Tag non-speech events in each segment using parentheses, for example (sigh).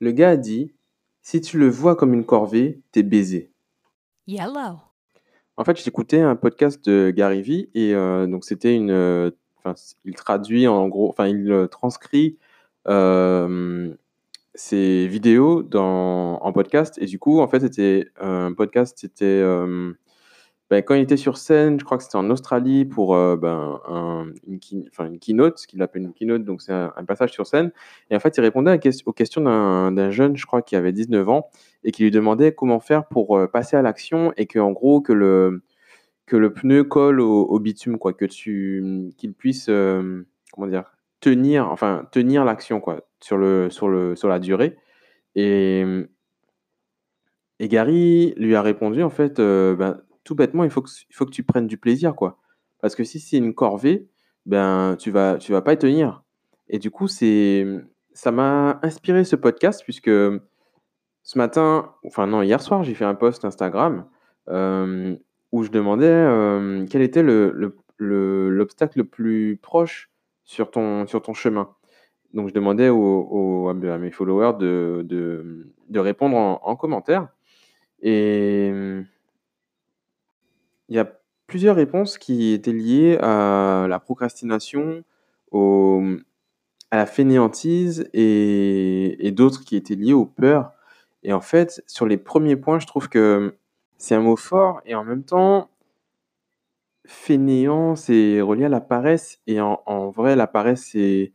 Le gars a dit Si tu le vois comme une corvée, t'es baisé. Yellow. En fait, j'écoutais un podcast de Gary Vee et euh, donc c'était une. euh, il traduit en gros, enfin, il euh, transcrit euh, ses vidéos dans, en podcast et du coup, en fait, c'était un podcast, c'était. Ben, quand il était sur scène, je crois que c'était en Australie pour euh, ben, un- une, keynote, ce qu'il appelle une keynote, donc c'est un, passage sur scène. Et en fait, il répondait aux questions d'un jeune, je crois, qui avait 19 ans, et qui lui demandait comment faire pour euh, passer à l'action, et que en gros, que le, que le pneu colle au, bitume, quoi, que tu, qu'il puisse, euh, comment dire, tenir, enfin, tenir l'action, quoi, sur le, sur le, sur la durée. Et, et Gary lui a répondu, en fait, ben, tout bêtement, il faut que, tu prennes du plaisir, quoi. Parce que si c'est une corvée, ben, tu vas, tu vas pas y tenir. Et du coup, c'est, ça m'a inspiré ce podcast, puisque ce matin, enfin non, hier soir, j'ai fait un post Instagram euh, où je demandais euh, quel était le, le- le- l'obstacle le plus proche sur ton, sur ton chemin. Donc, je demandais aux, à mes followers de, répondre en, en commentaire. Et il y a plusieurs réponses qui étaient liées à la procrastination, à la fainéantise et, d'autres qui étaient liées aux peurs. Et en fait, sur les premiers points, je trouve que c'est un mot fort et en même temps, fainéant, c'est relié à la paresse. Et en, vrai, la paresse, c'est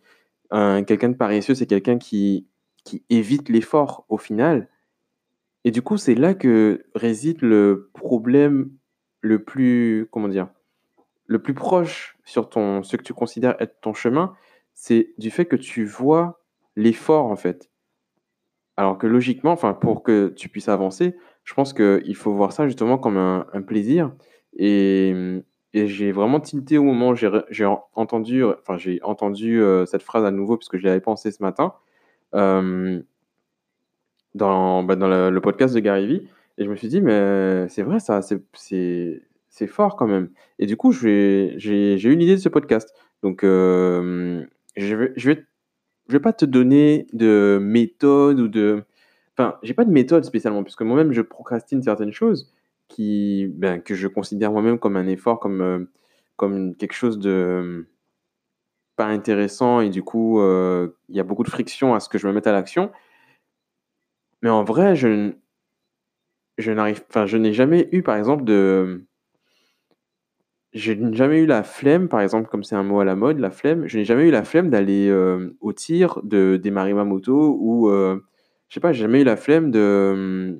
un- quelqu'un de paresseux, c'est quelqu'un qui évite l'effort au final. Et du coup, c'est là que réside le problème le plus, comment dire, le plus proche sur ton, ce que tu considères être ton chemin, c'est du fait que tu vois l'effort en fait. Alors que logiquement, enfin, pour que tu puisses avancer, je pense qu'il faut voir ça justement comme un, plaisir. Et, et j'ai vraiment tilté au moment où j'ai entendu, enfin, j'ai entendu euh, cette phrase à nouveau puisque je l'avais pensé ce matin euh, dans, bah, dans le, le podcast de Gary Vee. Et je me suis dit, mais c'est vrai ça, c'est fort quand même. Et du coup, j'ai eu une idée de ce podcast. Donc, euh, je vais, je vais je vais pas te donner de méthode ou de. Enfin, j'ai pas de méthode spécialement, puisque moi-même, je procrastine certaines choses qui, ben, que je considère moi-même comme un effort, comme, euh, comme quelque chose de pas intéressant, et du coup, euh, il y a beaucoup de friction à ce que je me mette à l'action. Mais en vrai, je, je n'arrive, enfin, je n'ai jamais eu, par exemple, de. Je jamais eu la flemme, par exemple, comme c'est un mot à la mode, la flemme, je n'ai jamais eu la flemme d'aller euh, au tir, de démarrer ma moto, ou euh, je sais pas, j'ai jamais eu la flemme de,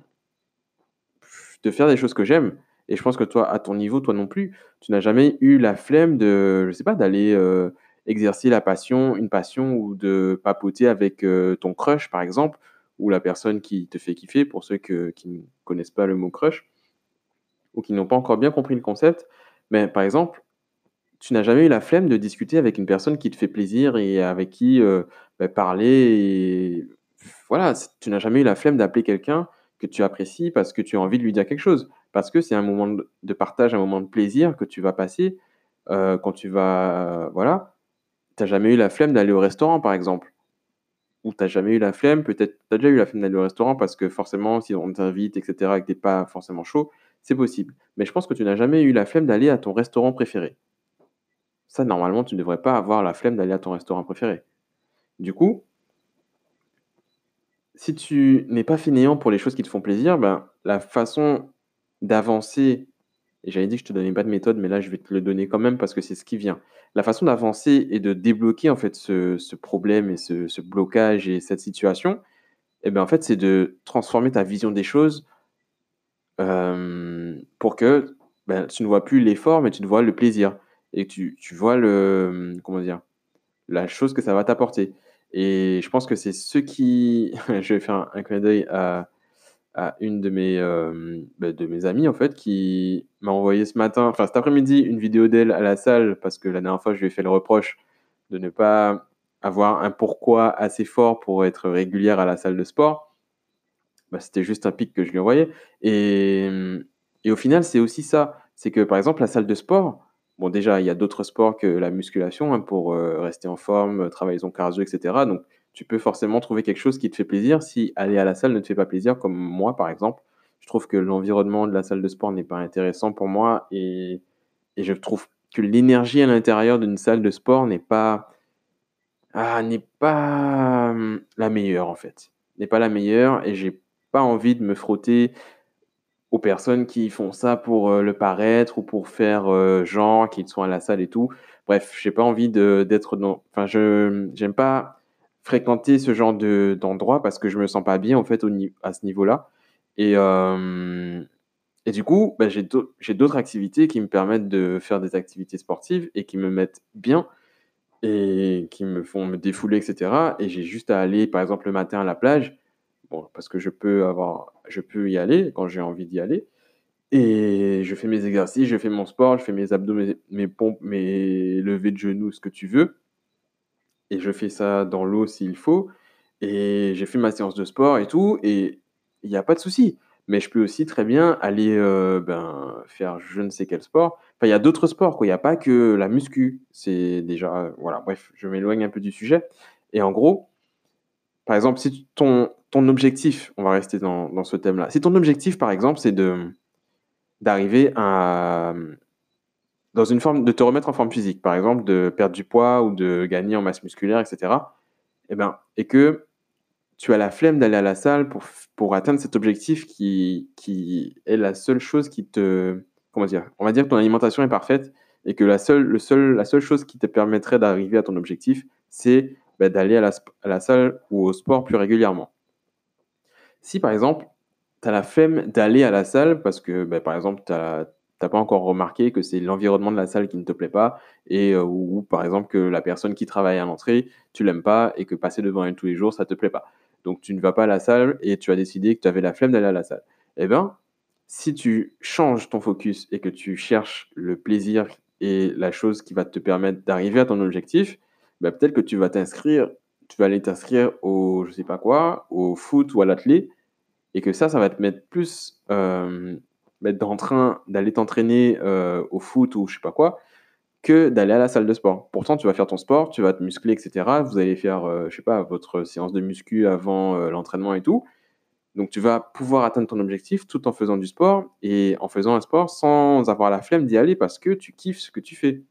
de faire des choses que j'aime. Et je pense que toi, à ton niveau, toi non plus, tu n'as jamais eu la flemme de, je sais pas, d'aller euh, exercer la passion, une passion, ou de papoter avec euh, ton crush, par exemple, ou la personne qui te fait kiffer, pour ceux qui ne connaissent pas le mot crush, ou qui n'ont pas encore bien compris le concept. Mais par exemple, tu n'as jamais eu la flemme de discuter avec une personne qui te fait plaisir et avec qui euh, bah, parler voilà, tu n'as jamais eu la flemme d'appeler quelqu'un que tu apprécies parce que tu as envie de lui dire quelque chose, parce que c'est un moment de de partage, un moment de plaisir que tu vas passer euh, quand tu vas, voilà, tu n'as jamais eu la flemme d'aller au restaurant, par exemple, ou tu n'as jamais eu la flemme, peut-être, tu as déjà eu la flemme d'aller au restaurant parce que forcément, si on t'invite, etc., et que tu n'es pas forcément chaud, c'est possible. Mais je pense que tu n'as jamais eu la flemme d'aller à ton restaurant préféré. Ça, normalement, tu ne devrais pas avoir la flemme d'aller à ton restaurant préféré. Du coup, si tu n'es pas fainéant pour les choses qui te font plaisir, ben, la façon d'avancer, j'avais dit que je te donnais pas de méthode, mais là, je vais te le donner quand même parce que c'est ce qui vient. La façon d'avancer et de débloquer en fait ce, problème et ce, blocage et cette situation, eh ben, en fait, c'est de transformer ta vision des choses euh, pour que ben, tu ne vois plus l'effort, mais tu ne vois le plaisir. Et tu, tu vois le, comment dire, la chose que ça va t'apporter. Et je pense que c'est ce qui. (laughs) je vais faire un clin d'œil à, à une de mes, euh, bah, de mes amies, en fait, qui m'a envoyé ce matin, enfin cet après-midi, une vidéo d'elle à la salle, parce que la dernière fois, je lui ai fait le reproche de ne pas avoir un pourquoi assez fort pour être régulière à la salle de sport. Bah, c'était juste un pic que je lui envoyais. Et, et au final, c'est aussi ça. C'est que, par exemple, la salle de sport, bon, déjà, il y a d'autres sports que la musculation hein, pour euh, rester en forme, travailler son cardio, etc. Donc, tu peux forcément trouver quelque chose qui te fait plaisir si aller à la salle ne te fait pas plaisir, comme moi, par exemple. Je trouve que l'environnement de la salle de sport n'est pas intéressant pour moi et, et je trouve que l'énergie à l'intérieur d'une salle de sport n'est pas, ah, pas hum, la meilleure, en fait. N'est pas la meilleure et j'ai pas envie de me frotter aux personnes qui font ça pour euh, le paraître ou pour faire euh, genre qu'ils sont à la salle et tout. Bref, j'ai pas envie d'être dans. Enfin, je j'aime pas fréquenter ce genre de d'endroit parce que je me sens pas bien en fait au à ce niveau-là. Et euh, et du coup, bah, j'ai d'autres activités qui me permettent de faire des activités sportives et qui me mettent bien et qui me font me défouler, etc. Et j'ai juste à aller, par exemple, le matin à la plage, bon, parce que je peux avoir, je peux y aller quand j'ai envie d'y aller. Et je fais mes exercices, je fais mon sport, je fais mes abdos, mes, pompes, mes levées de genoux, ce que tu veux. Et je fais ça dans l'eau s'il faut. Et j'ai fait ma séance de sport et tout. Et il n'y a pas de souci. Mais je peux aussi très bien aller euh, ben, faire je ne sais quel sport. Enfin, il y a d'autres sports, quoi. Il n'y a pas que la muscu. C'est déjà. Voilà, bref, je m'éloigne un peu du sujet. Et en gros, par exemple, si ton, ton objectif, on va rester dans, dans ce thème-là, si ton objectif, par exemple, c'est d'arriver à dans une forme de te remettre en forme physique, par exemple, de perdre du poids ou de gagner en masse musculaire, etc. Et, eh ben, et que tu as la flemme d'aller à la salle pour, pour atteindre cet objectif qui, qui est la seule chose qui te. Comment dire On va dire que ton alimentation est parfaite et que la seule, le seul, la seule chose qui te permettrait d'arriver à ton objectif, c'est bah, d'aller à la, à la salle ou au sport plus régulièrement. Si par exemple, tu as la flemme d'aller à la salle parce que, bah, par exemple, tu n'as pas encore remarqué que c'est l'environnement de la salle qui ne te plaît pas et euh, ou, par exemple que la personne qui travaille à l'entrée, tu l'aimes pas et que passer devant elle tous les jours, ça te plaît pas. Donc tu ne vas pas à la salle et tu as décidé que tu avais la flemme d'aller à la salle. Eh bien, si tu changes ton focus et que tu cherches le plaisir et la chose qui va te permettre d'arriver à ton objectif, bah, peut-être que tu vas t'inscrire, tu vas aller t'inscrire au, je sais pas quoi, au foot ou à l'athlé, et que ça, ça va te mettre plus, euh, mettre en train d'aller t'entraîner euh, au foot ou je sais pas quoi, que d'aller à la salle de sport. Pourtant, tu vas faire ton sport, tu vas te muscler, etc. Vous allez faire, euh, je sais pas, votre séance de muscu avant euh, l'entraînement et tout. Donc, tu vas pouvoir atteindre ton objectif tout en faisant du sport et en faisant un sport sans avoir la flemme d'y aller parce que tu kiffes ce que tu fais.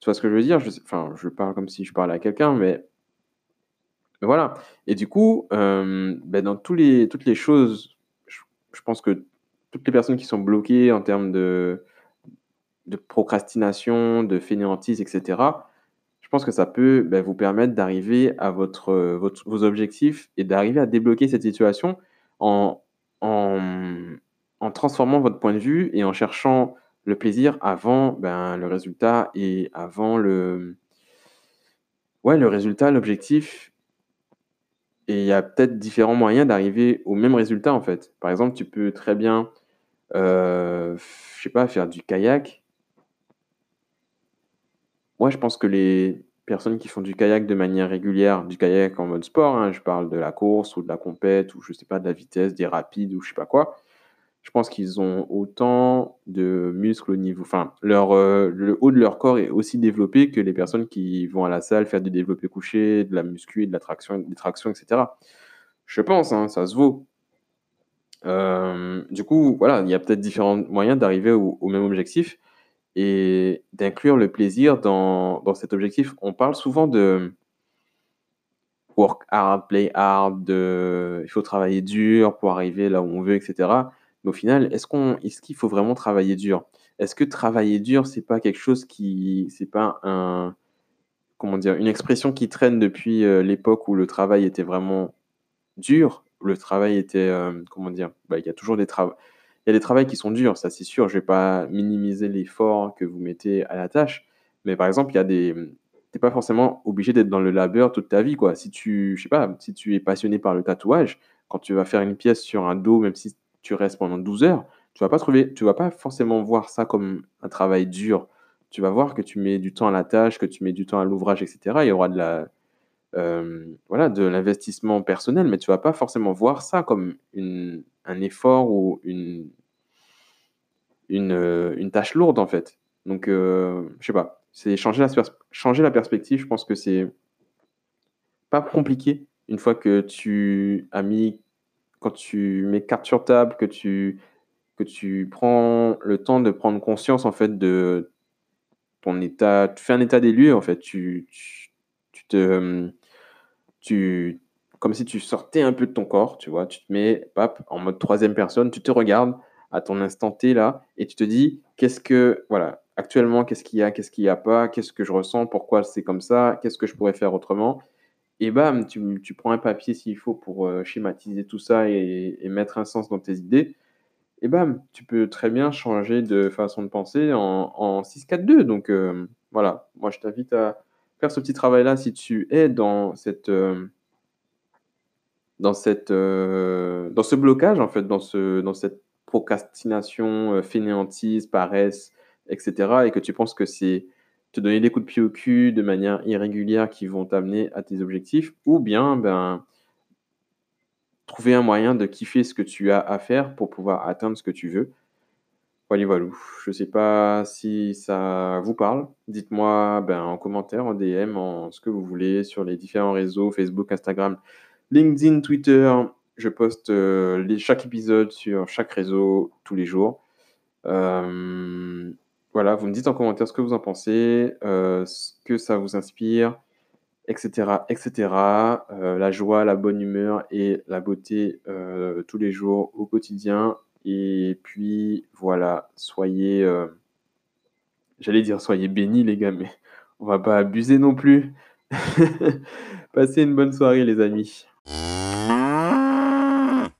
Tu vois ce que je veux dire? Je Enfin, je parle comme si je parlais à quelqu'un, mais... voilà. Et du coup, ben, dans tous les, toutes les choses, je pense que toutes les personnes qui sont bloquées en termes de procrastination, de fainéantise, etc., je pense que ça peut ben, vous permettre d'arriver à votre, vos objectifs et d'arriver à débloquer cette situation en, en, transformant votre point de vue et en cherchant le plaisir avant ben, le résultat et avant le, ouais, le résultat, l'objectif. Et il y a peut-être différents moyens d'arriver au même résultat en fait. Par exemple, tu peux très bien, euh, je sais pas, faire du kayak moi, je pense que les personnes qui font du kayak de manière régulière, du kayak en mode sport, hein, je parle de la course ou de la compète ou je sais pas, de la vitesse, des rapides ou je sais pas quoi, je pense qu'ils ont autant de muscles au niveau. Enfin, euh, le haut de leur corps est aussi développé que les personnes qui vont à la salle faire du développé couché, de la muscu, de la traction, des tractions, etc. Je pense, hein, ça se vaut. Euh, du coup, voilà, il y a peut-être différents moyens d'arriver au, même objectif et d'inclure le plaisir dans, dans, cet objectif. On parle souvent de work hard, play hard, il faut travailler dur pour arriver là où on veut, etc. Mais au final, est-ce qu'on, est-ce qu'il faut vraiment travailler dur? Est-ce que travailler dur, c'est pas quelque chose qui, c'est pas un, comment dire, une expression qui traîne depuis euh, l'époque où le travail était vraiment dur, le travail était, euh, comment dire, bah, il y a toujours des travaux il y a des travails qui sont durs, ça c'est sûr. Je ne vais pas minimiser l'effort que vous mettez à la tâche. Mais par exemple, il y a des. Tu n'es pas forcément obligé d'être dans le labeur toute ta vie. Quoi. Si tu, je sais pas, si tu es passionné par le tatouage, quand tu vas faire une pièce sur un dos, même si tu restes pendant 12 heures, tu vas pas trouver, tu vas pas forcément voir ça comme un travail dur. Tu vas voir que tu mets du temps à la tâche, que tu mets du temps à l'ouvrage, etc. Il y aura de la, euh, voilà, de l'investissement personnel, mais tu vas pas forcément voir ça comme une, un effort ou une, une, euh, une tâche lourde en fait. Donc, euh, je sais pas, c'est changer la, changer la perspective, je pense que c'est pas compliqué une fois que tu as mis quand tu mets carte sur table, que tu que tu prends le temps de prendre conscience, en fait, de ton état tu fais un état des lieux, en fait. Tu tu tu te, tu comme si tu sortais un peu de ton corps, tu vois? Tu te mets, en mode troisième personne, tu te regardes à ton instant T, là et tu te dis: «Qu'est-ce que voilà, actuellement, qu'est-ce qu'il y a? Qu'est-ce qu'il y a pas? Qu'est-ce que je ressens? Pourquoi c'est comme ça? Qu'est-ce que je pourrais faire autrement?» et bam, tu tu prends un papier s'il faut pour, heu, schématiser tout ça et et mettre un sens dans tes idées et bam, tu peux très bien changer de façon de penser en en 6-4-2 donc hem, voilà. Moi, je t'invite à faire ce petit travail-là si tu es dans cette, hem dans cette, heu, dans ce blocage, en fait, dans ce dans cette procrastination, heu, fainéantise, paresse et cetera et que tu penses que c'est te donner des coups de pied au cul de manière irrégulière qui vont t'amener à tes objectifs ou bien, ben trouver un moyen de kiffer ce que tu as à faire pour pouvoir atteindre ce que tu veux. Voilou. Je sais pas si ça vous parle. Dites-moi, ben, en commentaire, en DM, en ce que vous voulez sur les différents réseaux, Facebook, Instagram, LinkedIn, Twitter. Je poste, les chaque épisode sur chaque réseau tous les jours. Hem, voilà, vous me dites en commentaire ce que vous en pensez, heu, ce que ça vous inspire et cetera et cetera. Heu, la joie, la bonne humeur et la beauté, tous les jours, au quotidien et puis voilà, soyez, heu j'allais dire: «Soyez bénis les gars», mais on va pas abuser non plus. (laughs) Passez une bonne soirée les amis.